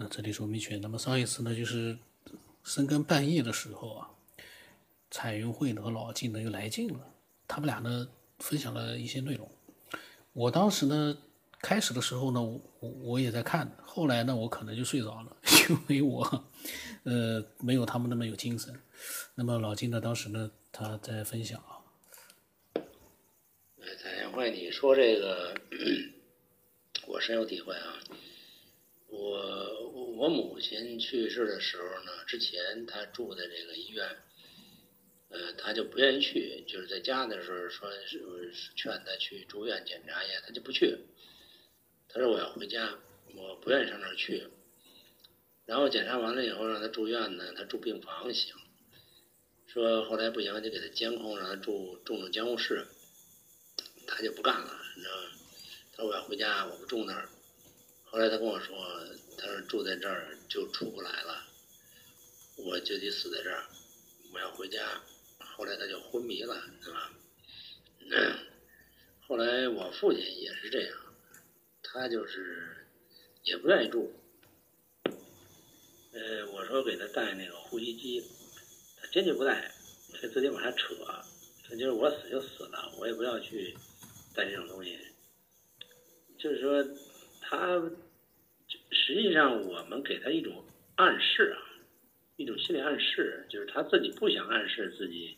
那这里是文明圈。那么上一次呢，就是深更半夜的时候啊，彩云会和老金呢又来劲了，他们俩呢分享了一些内容。我当时呢开始的时候呢，我我也在看，后来呢我可能就睡着了，因为我呃没有他们那么有精神。那么老金呢当时呢他在分享啊，彩云会，你说这个 我深有体会啊。我我母亲去世的时候呢，之前她住在这个医院，呃，她就不愿意去，就是在家的时候说劝她去住院检查一下，她就不去。她说我要回家，我不愿意上那儿去。然后检查完了以后让她住院呢，她住病房行。说后来不行就给她监控，让她住重症监护室，她就不干了，你知道吗？她说我要回家，我不住那儿。后来他跟我说，他说住在这儿就出不来了，我就得死在这儿，我要回家。后来他就昏迷了，是吧？后来我父亲也是这样，他就是也不愿意住。呃，我说给他带那个呼吸机，他坚决不带，他自己往下扯，他就是我死就死了，我也不要去带这种东西。就是说。他实际上，我们给他一种暗示啊，一种心理暗示，就是他自己不想暗示自己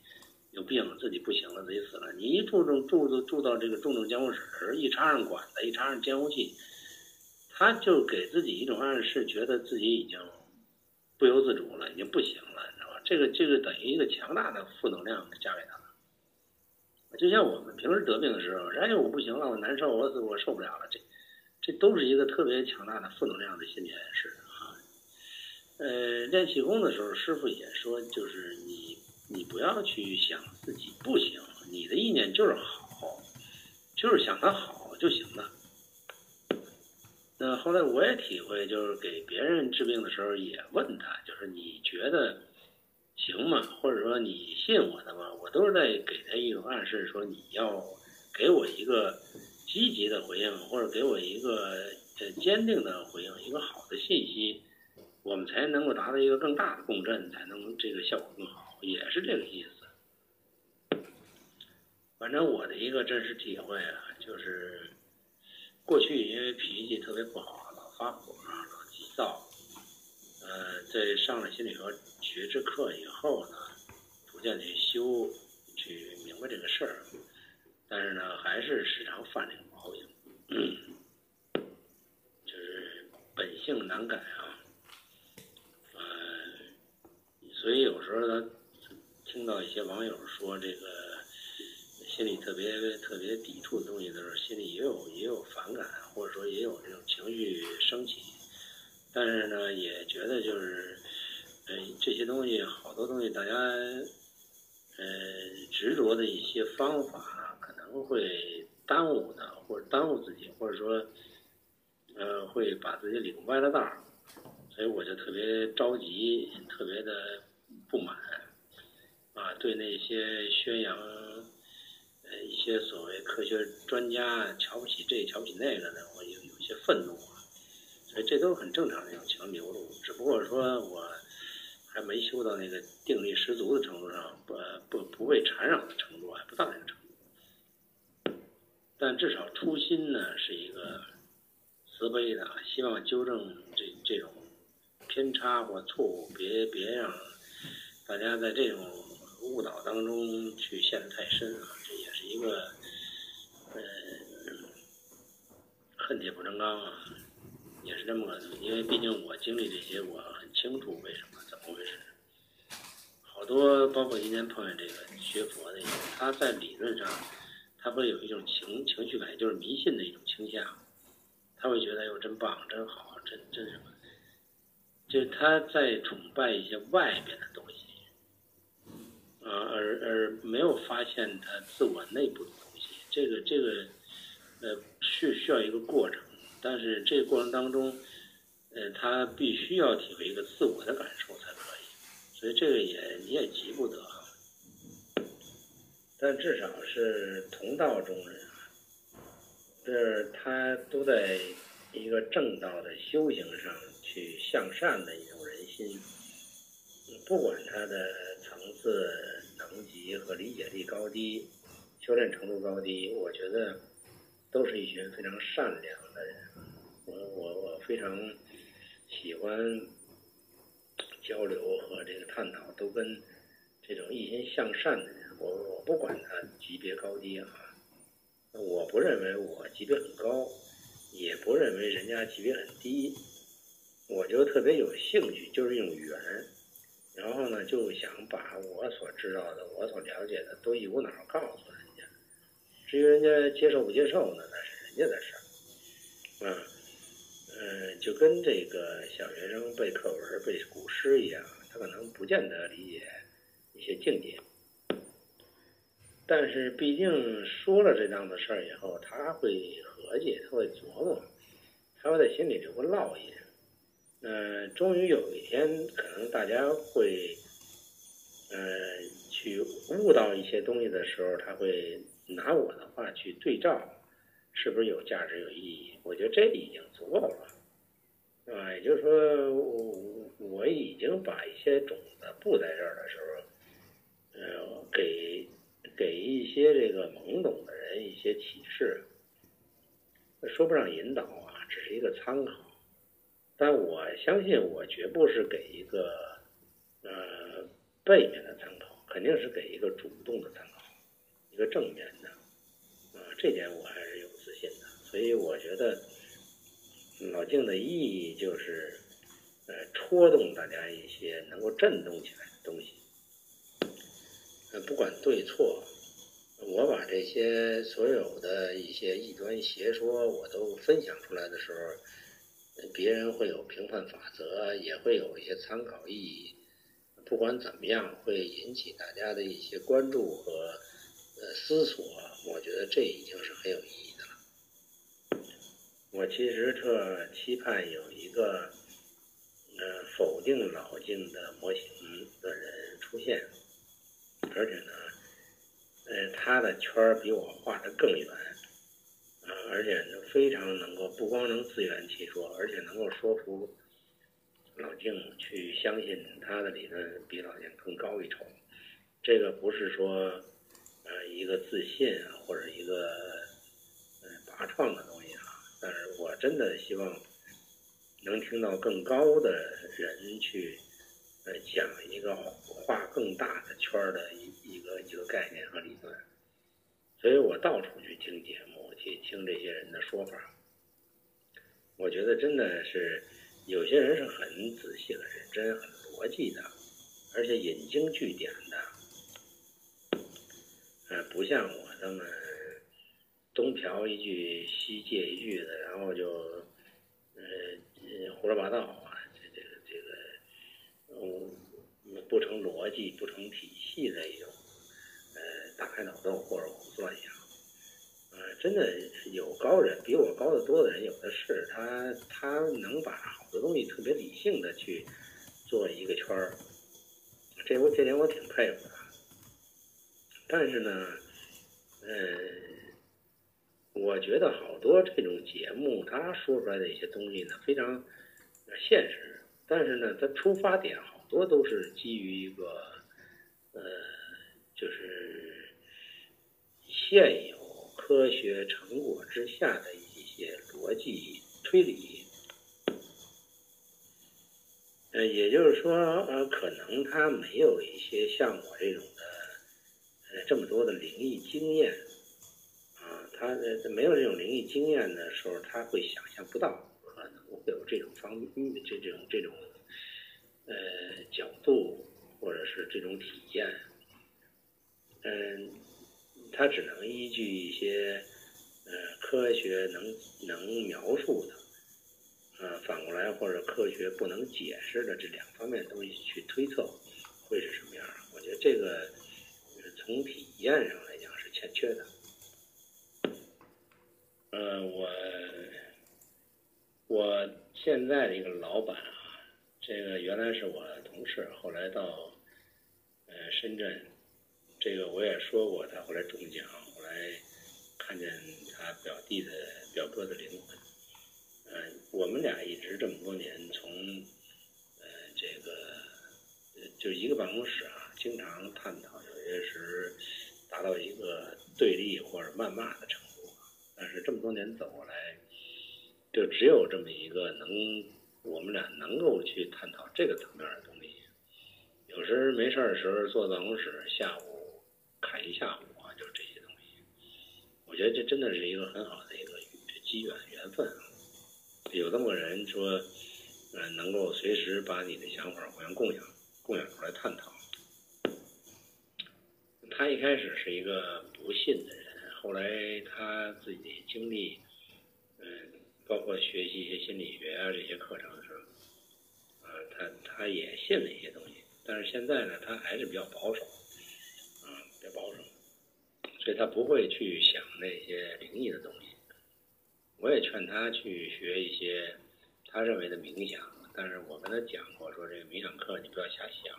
有病，自己不行了，自己死了。你一住住住住到这个重症监护室，一插上管子，一插上监护器，他就给自己一种暗示，觉得自己已经不由自主了，已经不行了，你知道吧？这个这个等于一个强大的负能量加给他了。就像我们平时得病的时候，哎呦我不行了，我难受，我我受不了了，这。这都是一个特别强大的负能量的心理暗示啊。呃，练气功的时候，师傅也说，就是你你不要去想自己不行，你的意念就是好，就是想他好就行了。那后来我也体会，就是给别人治病的时候，也问他，就是你觉得行吗？或者说你信我的吗？我都是在给他一种暗示，说你要给我一个。积极的回应，或者给我一个呃坚定的回应，一个好的信息，我们才能够达到一个更大的共振，才能这个效果更好，也是这个意思。反正我的一个真实体会啊，就是过去因为脾气特别不好，老发火，老急躁，呃，在上了心理学学之课以后呢，逐渐去修，去明白这个事儿。但是呢，还是时常犯这个毛病，就是本性难改啊。呃，所以有时候呢，听到一些网友说这个心里特别特别抵触的东西的时候，心里也有也有反感，或者说也有这种情绪升起。但是呢，也觉得就是，呃，这些东西好多东西，大家呃执着的一些方法。不会耽误的，或者耽误自己，或者说，呃，会把自己领歪了道儿，所以我就特别着急，特别的不满，啊，对那些宣扬呃一些所谓科学专家瞧不起这瞧不起那个的，我有有些愤怒啊，所以这都很正常的一种情绪流露，只不过说我还没修到那个定力十足的程度上，不不不被缠绕度，还不到那个程度。但至少初心呢是一个慈悲的，希望纠正这这种偏差或错误，别别让大家在这种误导当中去陷得太深啊！这也是一个呃恨铁不成钢啊，也是这么个，因为毕竟我经历这些，我很清楚为什么怎么回事。好多包括今天碰见这个学佛的，他在理论上。他会有一种情情绪感，就是迷信的一种倾向，他会觉得哟真棒、真好、真真什么，就他在崇拜一些外边的东西，啊，而而没有发现他自我内部的东西。这个这个，呃，是需要一个过程，但是这个过程当中，呃，他必须要体会一个自我的感受才可以，所以这个也你也急不得。但至少是同道中人就是他都在一个正道的修行上去向善的一种人心。不管他的层次、能级和理解力高低、修炼程度高低，我觉得都是一群非常善良的人。我我我非常喜欢交流和这个探讨，都跟这种一心向善的人。我我不管他级别高低啊，我不认为我级别很高，也不认为人家级别很低，我就特别有兴趣，就是一种缘。然后呢，就想把我所知道的、我所了解的都一股脑告诉人家。至于人家接受不接受呢，那是人家的事儿。啊，嗯，就跟这个小学生背课文、背古诗一样，他可能不见得理解一些境界。但是毕竟说了这档子事儿以后，他会合计，他会琢磨，他会在心里留个烙印。嗯，终于有一天，可能大家会，呃，去悟到一些东西的时候，他会拿我的话去对照，是不是有价值、有意义？我觉得这已经足够了，啊，也就是说，我我已经把一些种子布在这儿的时候，呃，给给一些这个懵懂的人一些启示，说不上引导啊，只是一个参考。但我相信，我绝不是给一个呃背面的参考，肯定是给一个主动的参考，一个正面的，啊，这点我还是有自信的。所以我觉得老静的意义就是呃戳动大家一些能够震动起来的东西，呃不管对错，我把这些所有的一些异端邪说我都分享出来的时候。别人会有评判法则，也会有一些参考意义。不管怎么样，会引起大家的一些关注和呃思索。我觉得这已经是很有意义的了。我其实特期盼有一个呃否定老静的模型的人出现，而且呢，呃，他的圈儿比我画的更远。而且呢，非常能够不光能自圆其说，而且能够说服老静去相信他的理论比老静更高一筹。这个不是说呃一个自信啊，或者一个呃拔创的东西啊。但是我真的希望能听到更高的人去呃讲一个画更大的圈的一一个一个概念和理论。所以我到处去听节目。去听这些人的说法，我觉得真的是有些人是很仔细、很认真、很逻辑的，而且引经据典的，呃，不像我这么东嫖一句西借一句的，然后就呃胡说八道，嗯不成逻辑、不成体系的一种呃大开脑洞或者胡算一样。真的有高人比我高得多的人有的是，他他能把好多东西特别理性的去做一个圈儿，这我这点我挺佩服他。但是呢，呃，我觉得好多这种节目他说出来的一些东西呢非常现实，但是呢，他出发点好多都是基于一个呃，就是现有。科学成果之下的一些逻辑推理，呃，也就是说，呃，可能他没有一些像我这种的，呃，这么多的灵异经验，啊，他呃没有这种灵异经验的时候，他会想象不到有这种方这这种这种，呃，角度或者是这种体验，嗯。他只能依据一些呃科学能能描述的，呃反过来或者科学不能解释的这两方面东西去推测会是什么样我觉得这个从体验上来讲是欠缺的。呃，我我现在的一个老板啊这个原来是我同事后来到呃深圳这个我也说过他后来中奖后来看见他表弟的表哥的灵魂呃我们俩一直这么多年从呃这个就一个办公室啊经常探讨有些时达到一个对立或者谩骂的程度但是这么多年走过来就只有这么一个能我们俩能够去探讨这个层面的东西。有时没事的时候坐办公室，下午看一下午啊，就这些东西。我觉得这真的是一个很好的一个机缘缘分。有这么个人说，呃，能够随时把你的想法互相共享、共享出来探讨。他一开始是一个不信的人，后来他自己经历，嗯，包括学习一些心理学啊这些课程的时候，啊，他他也信了一些东西，但是现在呢，他还是比较保守，啊，比较保守，所以他不会去想那些灵异的东西。我也劝他去学一些他认为的冥想，但是我跟他讲过，说这个冥想课你不要瞎想，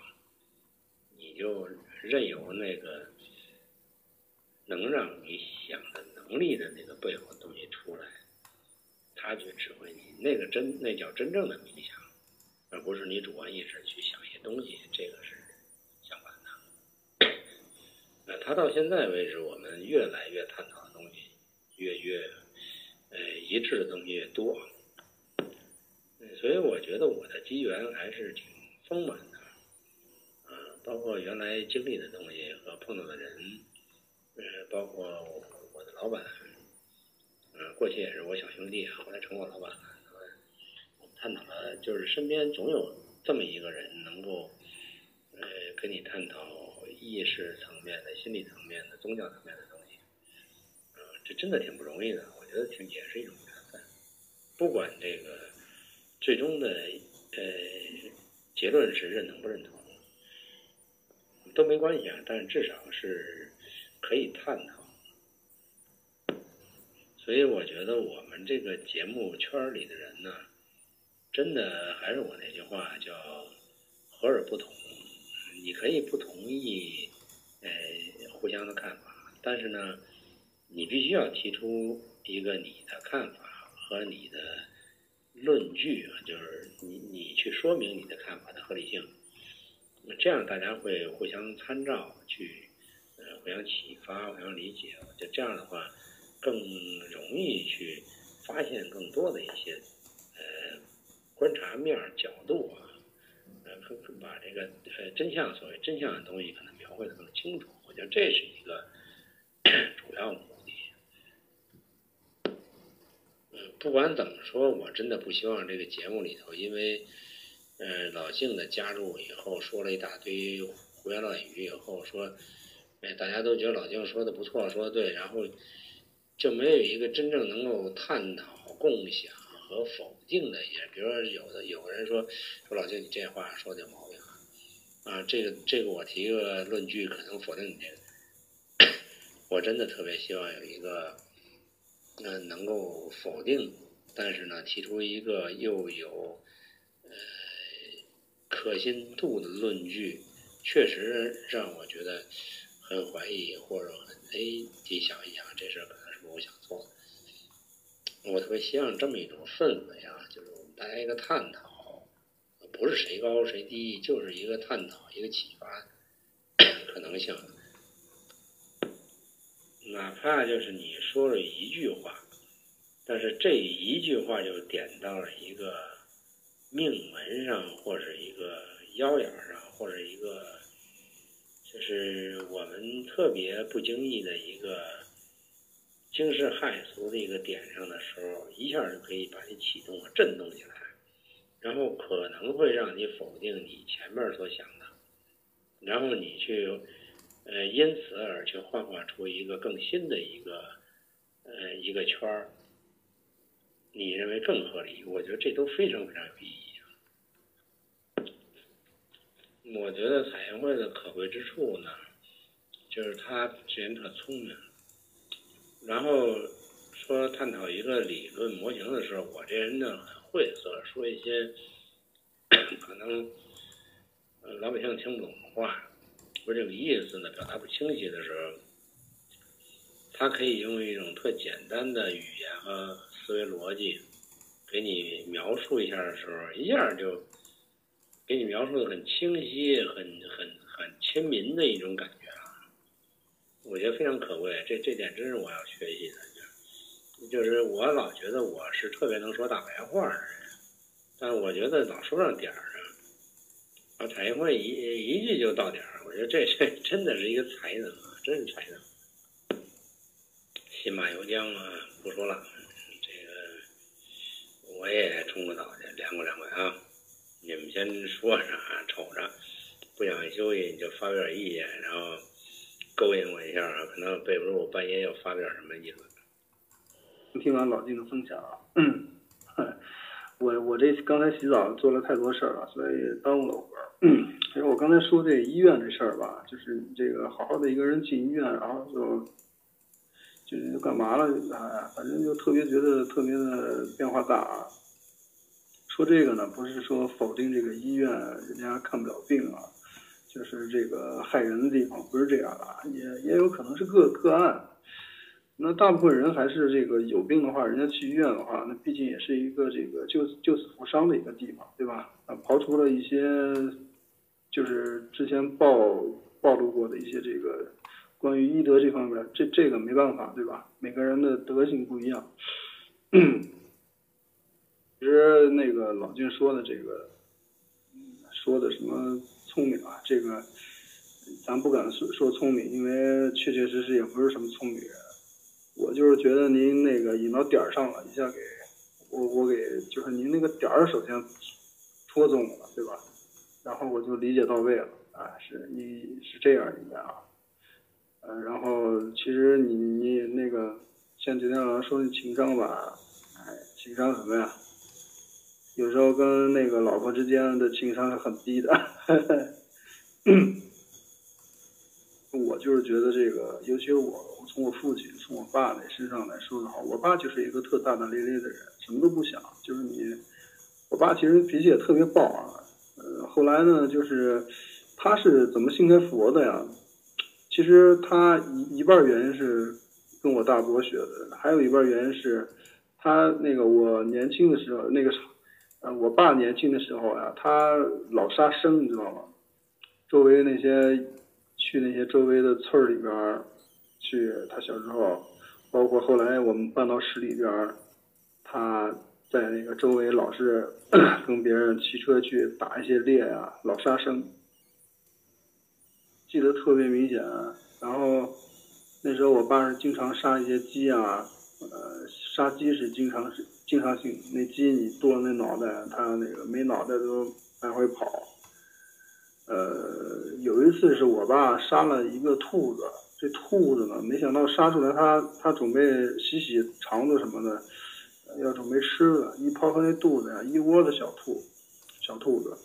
你就任由那个能让你想的能力的那个背后的东西出来，他去指挥你，那个真那叫真正的冥想，而不是你主观意识去想一些东西，这个是相反的。那他到现在为止，我们越来越探讨的东西越越。呃，一致的东西越多，所以我觉得我的机缘还是挺丰满的，啊，包括原来经历的东西和碰到的人，呃，包括我的老板，过去也是我小兄弟，后来成我老板了，探讨了，就是身边总有这么一个人，能够，呃，跟你探讨意识层面的、心理层面的、宗教层面的东西，这真的挺不容易的。我觉得挺也是一种缘分，不管这个最终的呃结论是认同不认同都没关系啊，但是至少是可以探讨。所以我觉得我们这个节目圈里的人呢，真的还是我那句话叫和而不同。你可以不同意呃互相的看法，但是呢，你必须要提出。一个你的看法和你的论据啊，就是你你去说明你的看法的合理性，那这样大家会互相参照，去呃互相启发、互相理解。就这样的话，更容易去发现更多的一些呃观察面角度啊，呃把这个呃真相所谓真相的东西可能描绘的更清楚。我觉得这是一个 主要目的。嗯不管怎么说，我真的不希望这个节目里头，因为，呃，老静的加入以后，说了一大堆胡言乱语以后，说，哎，大家都觉得老静说的不错，说的对，然后就没有一个真正能够探讨、共享和否定的。也比如说，有的有人说，说老舅你这话说的有毛病啊，啊，这个这个我提一个论据，可能否定你这个。我真的特别希望有一个。那能够否定，但是呢，提出一个又有呃可信度的论据，确实让我觉得很怀疑，或者很哎，你想一想，这事儿可我想做。我特别希望这么一种氛围啊，就是我们大家一个探讨，不是谁高谁低，就是一个探讨，一个启发可能性。哪怕就是你说了一句话，但是这一句话就点到了一个命门上，或者一个腰眼上，或者一个就是我们特别不经意的一个惊世骇俗的一个点上的时候，一下就可以把你启动、震动起来，然后可能会让你否定你前面所想的，然后你去。呃，因此而去幻化出一个更新的一个呃一个圈儿，你认为更合理？我觉得这都非常非常有意义。我觉得彩云会的可贵之处呢，就是他这人特聪明。然后说探讨一个理论模型的时候，我这人呢很晦涩，说一些 可能老百姓听不懂的话。说这个意思呢，表达不清晰的时候，他可以用一种特简单的语言和思维逻辑，给你描述一下的时候，一下就给你描述的很清晰，很很很亲民的一种感觉，我觉得非常可贵。这这点真是我要学习的。就是我老觉得我是特别能说大白话的人，但是我觉得老说上点儿上，把产业会一一句就到点儿，我觉得这这真的是一个才能啊，真是才能。新马游江啊，不说了，这个我也冲个澡去，凉快凉快啊。你们先说着啊，瞅着，不想休息你就发表意见，然后勾引我一下啊，可能背不住我半夜要发点什么意思。听完老金的分享啊，我我这刚才洗澡做了太多事儿了，所以耽误了会儿。其实我刚才说这医院这事儿吧，就是这个好好的一个人进医院，然后就就是干嘛了？哎，反正就特别觉得特别的变化大啊。说这个呢，不是说否定这个医院人家看不了病啊，就是这个害人的地方不是这样的，也也有可能是个个案。那大部分人还是这个有病的话，人家去医院的话，那毕竟也是一个这个救救死扶伤的一个地方，对吧？啊，刨除了一些就是之前暴暴露过的一些这个关于医德这方面，这这个没办法，对吧？每个人的德行不一样。其实那个老金说的这个说的什么聪明啊，这个咱不敢说说聪明，因为确确实实也不是什么聪明人。我就是觉得您那个引到点儿上了，一下给我我给就是您那个点儿首先戳中了，对吧？然后我就理解到位了啊，是你是这样应该啊，嗯，然后其实你你那个像今天老师说的情商吧，哎，情商什么呀？有时候跟那个老婆之间的情商是很低的。我就是觉得这个，尤其是我，从我父亲、从我爸那身上来说的话，我爸就是一个特大大咧咧的人，什么都不想。就是你，我爸其实脾气也特别暴啊。呃，后来呢，就是他是怎么信开佛的呀？其实他一一半原因是跟我大伯学的，还有一半原因是他那个我年轻的时候，那个呃，我爸年轻的时候呀，他老杀生，你知道吗？周围那些。去那些周围的村里边，去他小时候，包括后来我们搬到市里边，他在那个周围老是 跟别人骑车去打一些猎啊，老杀生，记得特别明显。然后那时候我爸是经常杀一些鸡啊，呃，杀鸡是经常是经常性，那鸡你剁那脑袋，它那个没脑袋都来回跑。呃，有一次是我爸杀了一个兔子，这兔子呢，没想到杀出来，他他准备洗洗肠子什么的，要准备吃了，一抛开那肚子呀，一窝的小兔，小兔子。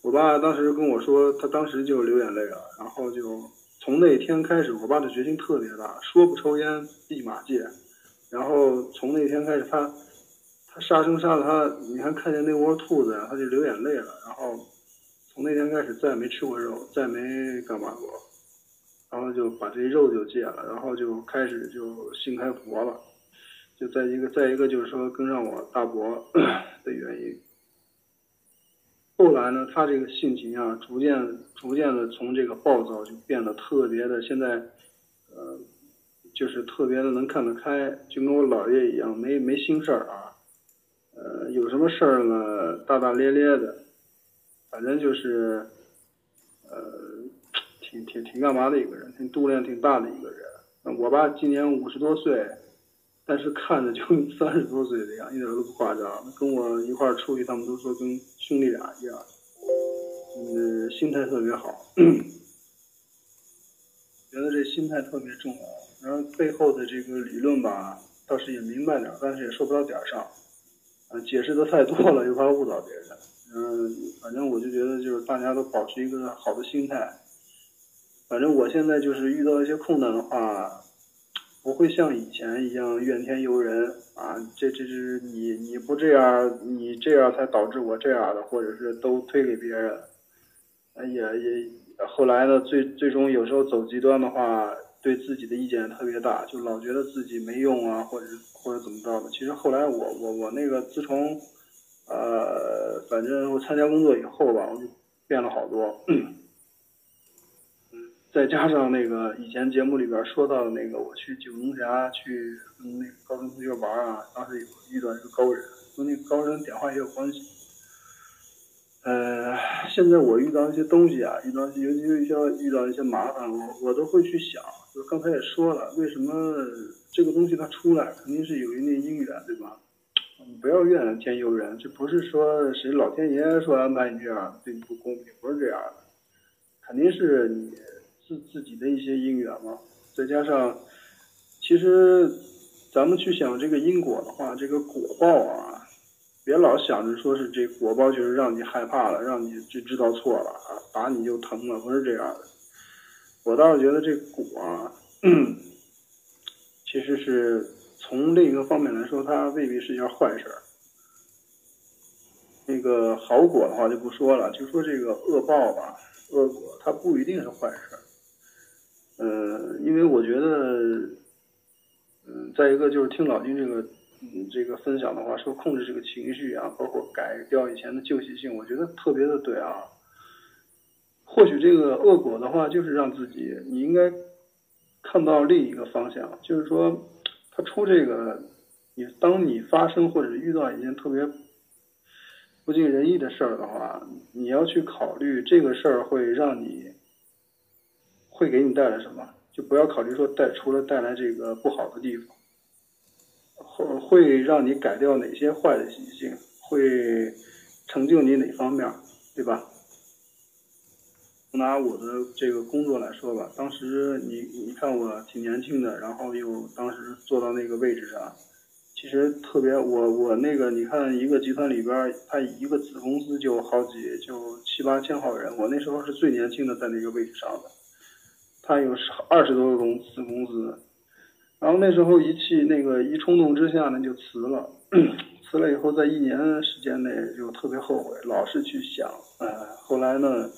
我爸当时跟我说，他当时就流眼泪了，然后就从那天开始，我爸的决心特别大，说不抽烟立马戒。然后从那天开始，他他杀生杀了他，你看看见那窝兔子，他就流眼泪了，然后。从那天开始再也没吃过肉，再没干嘛过，然后就把这肉就戒了，然后就开始就信开佛了，就再一个再一个就是说跟上我大伯 的原因。后来呢，他这个性情啊，逐渐逐渐的从这个暴躁就变得特别的，现在呃，就是特别的能看得开，就跟我姥爷一样，没没心事儿啊，呃，有什么事儿呢，大大咧咧的。反正就是，呃，挺挺挺干嘛的一个人，挺度量挺大的一个人。我爸今年五十多岁，但是看着就三十多岁的样，一点都不夸张。跟我一块儿出去，他们都说跟兄弟俩一样。嗯，心态特别好，觉得这心态特别重要。然后背后的这个理论吧，倒是也明白点，但是也说不到点儿上。啊，解释的太多了，又怕误导别人。嗯，反正我就觉得，就是大家都保持一个好的心态。反正我现在就是遇到一些困难的话，不会像以前一样怨天尤人啊。这这是你你不这样，你这样才导致我这样的，或者是都推给别人。也也后来呢，最最终有时候走极端的话，对自己的意见特别大，就老觉得自己没用啊，或者或者怎么着的。其实后来我我我那个自从。呃，反正我参加工作以后吧，我就变了好多。嗯再加上那个以前节目里边说到的那个，我去九龙峡去跟那个高中同学玩啊，当时有遇到一个高人，跟那个高人点话也有关系。呃，现在我遇到一些东西啊，遇到尤其是遇到一些麻烦，我我都会去想，刚才也说了，为什么这个东西它出来，肯定是有一定因缘，对吧？你不要怨天尤人，这不是说谁老天爷说安排你这样对你不公平，不是这样的，肯定是你自自己的一些因缘嘛。再加上，其实咱们去想这个因果的话，这个果报啊，别老想着说是这果报就是让你害怕了，让你就知道错了啊，打你就疼了，不是这样的。我倒是觉得这果啊，其实是。从另一个方面来说，它未必是一件坏事。那个好果的话就不说了，就说这个恶报吧，恶果它不一定是坏事儿。呃，因为我觉得，嗯，再一个就是听老金这个，嗯，这个分享的话，说控制这个情绪啊，包括改掉以前的旧习性，我觉得特别的对啊。或许这个恶果的话，就是让自己，你应该看到另一个方向，就是说。他出这个，你当你发生或者遇到一件特别不尽人意的事儿的话，你要去考虑这个事儿会让你会给你带来什么，就不要考虑说带除了带来这个不好的地方，会会让你改掉哪些坏的习性，会成就你哪方面，对吧？拿我的这个工作来说吧，当时你你看我挺年轻的，然后又当时坐到那个位置上，其实特别我我那个你看一个集团里边，他一个子公司就好几就七八千号人，我那时候是最年轻的在那个位置上的，他有二十多个公子公司，然后那时候一气那个一冲动之下呢就辞了，辞了以后在一年时间内就特别后悔，老是去想，呃，后来呢。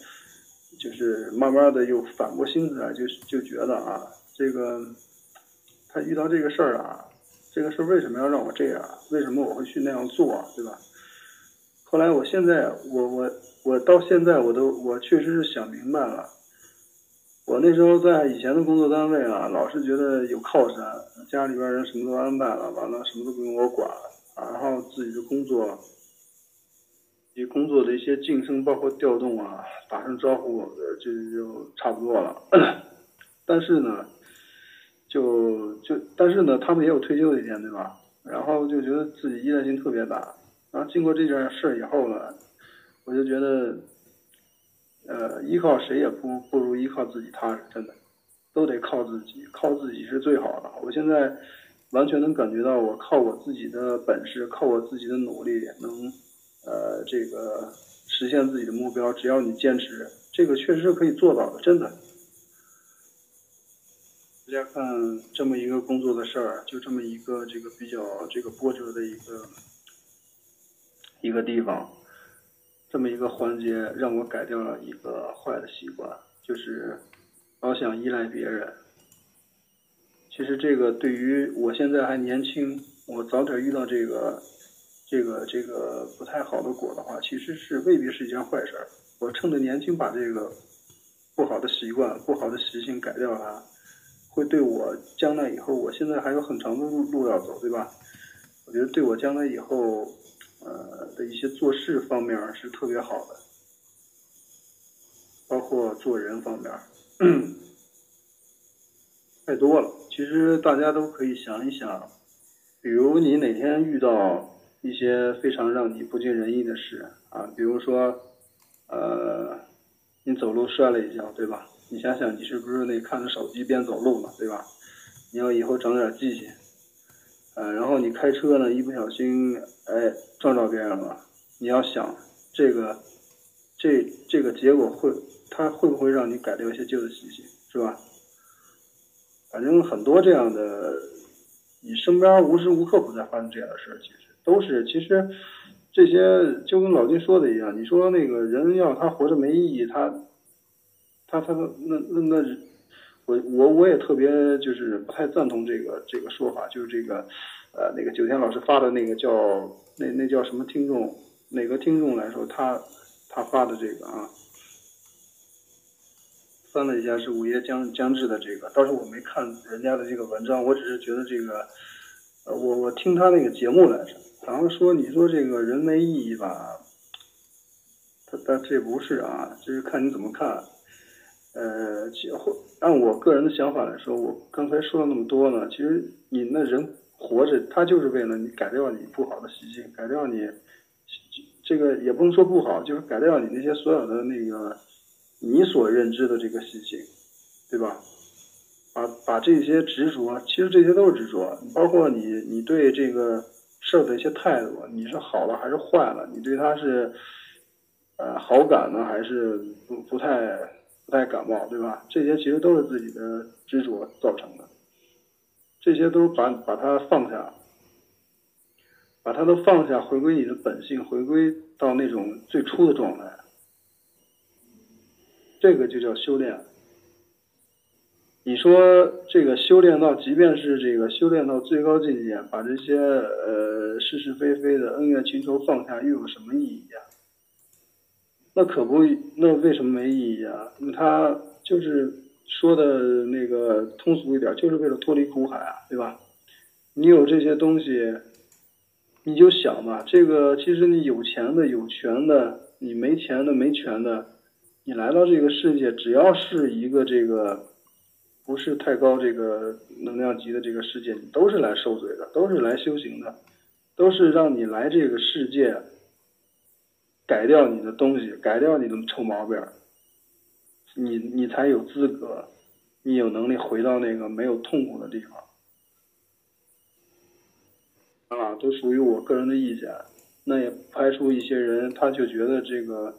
就是慢慢的又反过心思来，就就觉得啊，这个他遇到这个事儿啊，这个事儿为什么要让我这样？为什么我会去那样做，对吧？后来我现在，我我我到现在我都我确实是想明白了。我那时候在以前的工作单位啊，老是觉得有靠山，家里边人什么都安排了，完了什么都不用我管，然后自己的工作。工作的一些晋升，包括调动啊，打声招呼，呃就就差不多了。但是呢，就就但是呢，他们也有退休的一天，对吧？然后就觉得自己依赖性特别大。然后经过这件事以后呢，我就觉得，呃，依靠谁也不不如依靠自己踏实，真的，都得靠自己，靠自己是最好的。我现在完全能感觉到，我靠我自己的本事，靠我自己的努力能。呃，这个实现自己的目标，只要你坚持，这个确实是可以做到的，真的。大家看，这么一个工作的事儿，就这么一个这个比较这个波折的一个一个地方，这么一个环节，让我改掉了一个坏的习惯，就是老想依赖别人。其实这个对于我现在还年轻，我早点遇到这个。这个这个不太好的果的话，其实是未必是一件坏事儿。我趁着年轻把这个不好的习惯、不好的习性改掉它，会对我将来以后，我现在还有很长的路路要走，对吧？我觉得对我将来以后，呃的一些做事方面是特别好的，包括做人方面，太多了。其实大家都可以想一想，比如你哪天遇到。一些非常让你不尽人意的事啊，比如说，呃，你走路摔了一跤，对吧？你想想，你是不是那看着手机边走路嘛，对吧？你要以后长点记性，呃，然后你开车呢，一不小心，哎，撞到别人了，你要想这个，这这个结果会，它会不会让你改掉一些旧的习性，是吧？反正很多这样的，你身边无时无刻不在发生这样的事，其实。都是，其实这些就跟老金说的一样。你说那个人要他活着没意义，他他他那那那，我我我也特别就是不太赞同这个这个说法，就是这个呃那个九天老师发的那个叫那那叫什么听众哪个听众来说他他发的这个啊翻了一下是午夜将将至的这个，倒是我没看人家的这个文章，我只是觉得这个，我我听他那个节目来着，好像说你说这个人没意义吧，他他这不是啊，就是看你怎么看。呃，其或按我个人的想法来说，我刚才说了那么多呢，其实你那人活着，他就是为了你改掉你不好的习性，改掉你这个也不能说不好，就是改掉你那些所有的那个你所认知的这个习性，对吧？把这些执着，其实这些都是执着，包括你你对这个事儿的一些态度，你是好了还是坏了？你对他是呃好感呢，还是不不太？不太感冒，对吧？这些其实都是自己的执着造成的，这些都把把它放下，把它都放下，回归你的本性，回归到那种最初的状态，这个就叫修炼。你说这个修炼到，即便是这个修炼到最高境界，把这些呃是是非非的恩怨情仇放下，又有什么意义啊？那可不，那为什么没意义啊？那他就是说的那个通俗一点，就是为了脱离苦海啊，对吧？你有这些东西，你就想吧，这个其实你有钱的有权的，你没钱的没权的，你来到这个世界，只要是一个这个不是太高这个能量级的这个世界，你都是来受罪的，都是来修行的，都是让你来这个世界。改掉你的东西，改掉你的臭毛病，你你才有资格，你有能力回到那个没有痛苦的地方。啊，都属于我个人的意见，那也不排除一些人，他就觉得这个，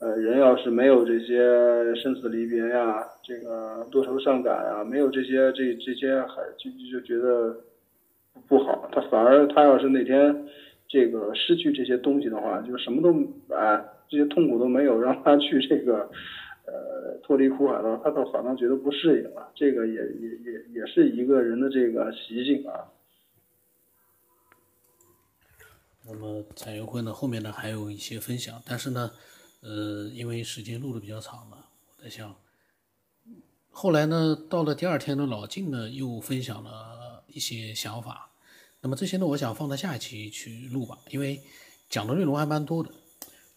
呃，人要是没有这些生死离别呀，这个多愁善感啊，没有这些这这些，还就就觉得不好，他反而他要是那天。这个失去这些东西的话，就什么都哎，这些痛苦都没有，让他去这个呃脱离苦海了，他倒反倒觉得不适应了。这个也也也也是一个人的这个习性啊。那么彩云会呢，后面呢还有一些分享，但是呢，呃，因为时间录的比较长了，我在想，后来呢，到了第二天呢，老静呢又分享了一些想法。那么这些呢，我想放在下一期去录吧，因为讲的内容还蛮多的。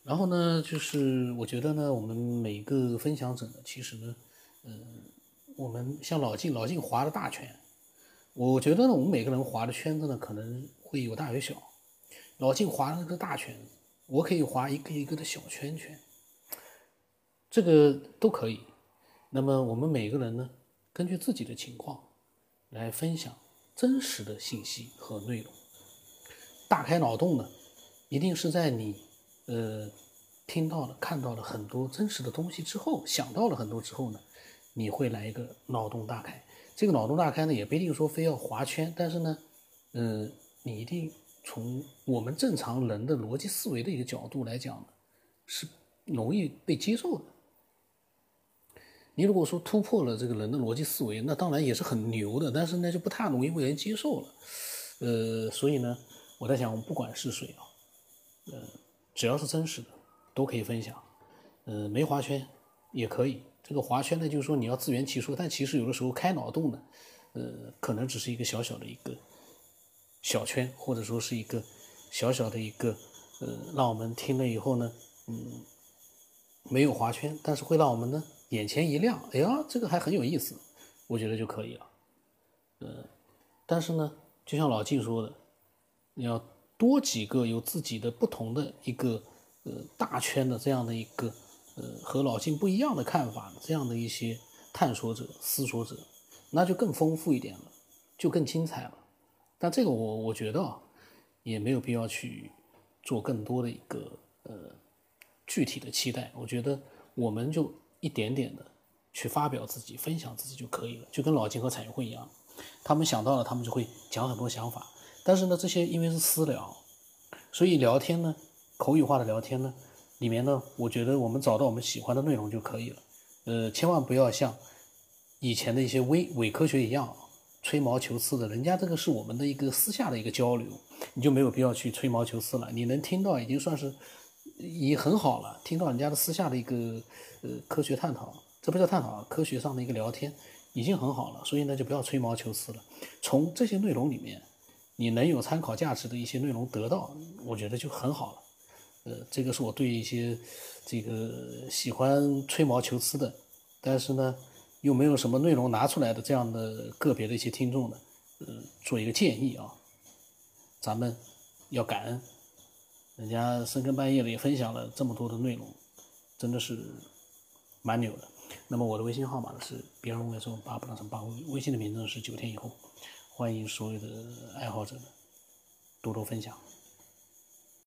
然后呢，就是我觉得呢，我们每个分享者呢，其实呢，嗯，我们像老静，老静划的大圈，我觉得呢，我们每个人划的圈子呢，可能会有大有小。老静划了个大圈，我可以划一个一个的小圈圈，这个都可以。那么我们每个人呢，根据自己的情况来分享。真实的信息和内容，大开脑洞呢，一定是在你呃听到了、看到了很多真实的东西之后，想到了很多之后呢，你会来一个脑洞大开。这个脑洞大开呢，也不一定说非要划圈，但是呢，嗯，你一定从我们正常人的逻辑思维的一个角度来讲呢，是容易被接受的。你如果说突破了这个人的逻辑思维，那当然也是很牛的，但是那就不太容易被人接受了。呃，所以呢，我在想，不管是谁啊，呃，只要是真实的，都可以分享。呃，没划圈也可以。这个划圈呢，就是说你要自圆其说，但其实有的时候开脑洞呢，呃，可能只是一个小小的一个小圈，或者说是一个小小的一个，呃，让我们听了以后呢，嗯，没有划圈，但是会让我们呢。眼前一亮，哎呀，这个还很有意思，我觉得就可以了。呃，但是呢，就像老静说的，你要多几个有自己的不同的一个呃大圈的这样的一个呃和老晋不一样的看法，这样的一些探索者、思索者，那就更丰富一点了，就更精彩了。但这个我我觉得啊，也没有必要去做更多的一个呃具体的期待。我觉得我们就。一点点的去发表自己、分享自己就可以了，就跟老金和彩云会一样，他们想到了，他们就会讲很多想法。但是呢，这些因为是私聊，所以聊天呢，口语化的聊天呢，里面呢，我觉得我们找到我们喜欢的内容就可以了。呃，千万不要像以前的一些伪伪科学一样吹毛求疵的，人家这个是我们的一个私下的一个交流，你就没有必要去吹毛求疵了。你能听到已经算是。已很好了，听到人家的私下的一个呃科学探讨，这不叫探讨，科学上的一个聊天已经很好了。所以呢，就不要吹毛求疵了。从这些内容里面，你能有参考价值的一些内容得到，我觉得就很好了。呃，这个是我对一些这个喜欢吹毛求疵的，但是呢，又没有什么内容拿出来的这样的个别的一些听众呢，呃，做一个建议啊。咱们要感恩，人家深更半夜的也分享了这么多的内容，真的是蛮牛的。那么我的微信号码呢是别人问说八不当成八，微信的名字是九天以后，欢迎所有的爱好者呢多多分享。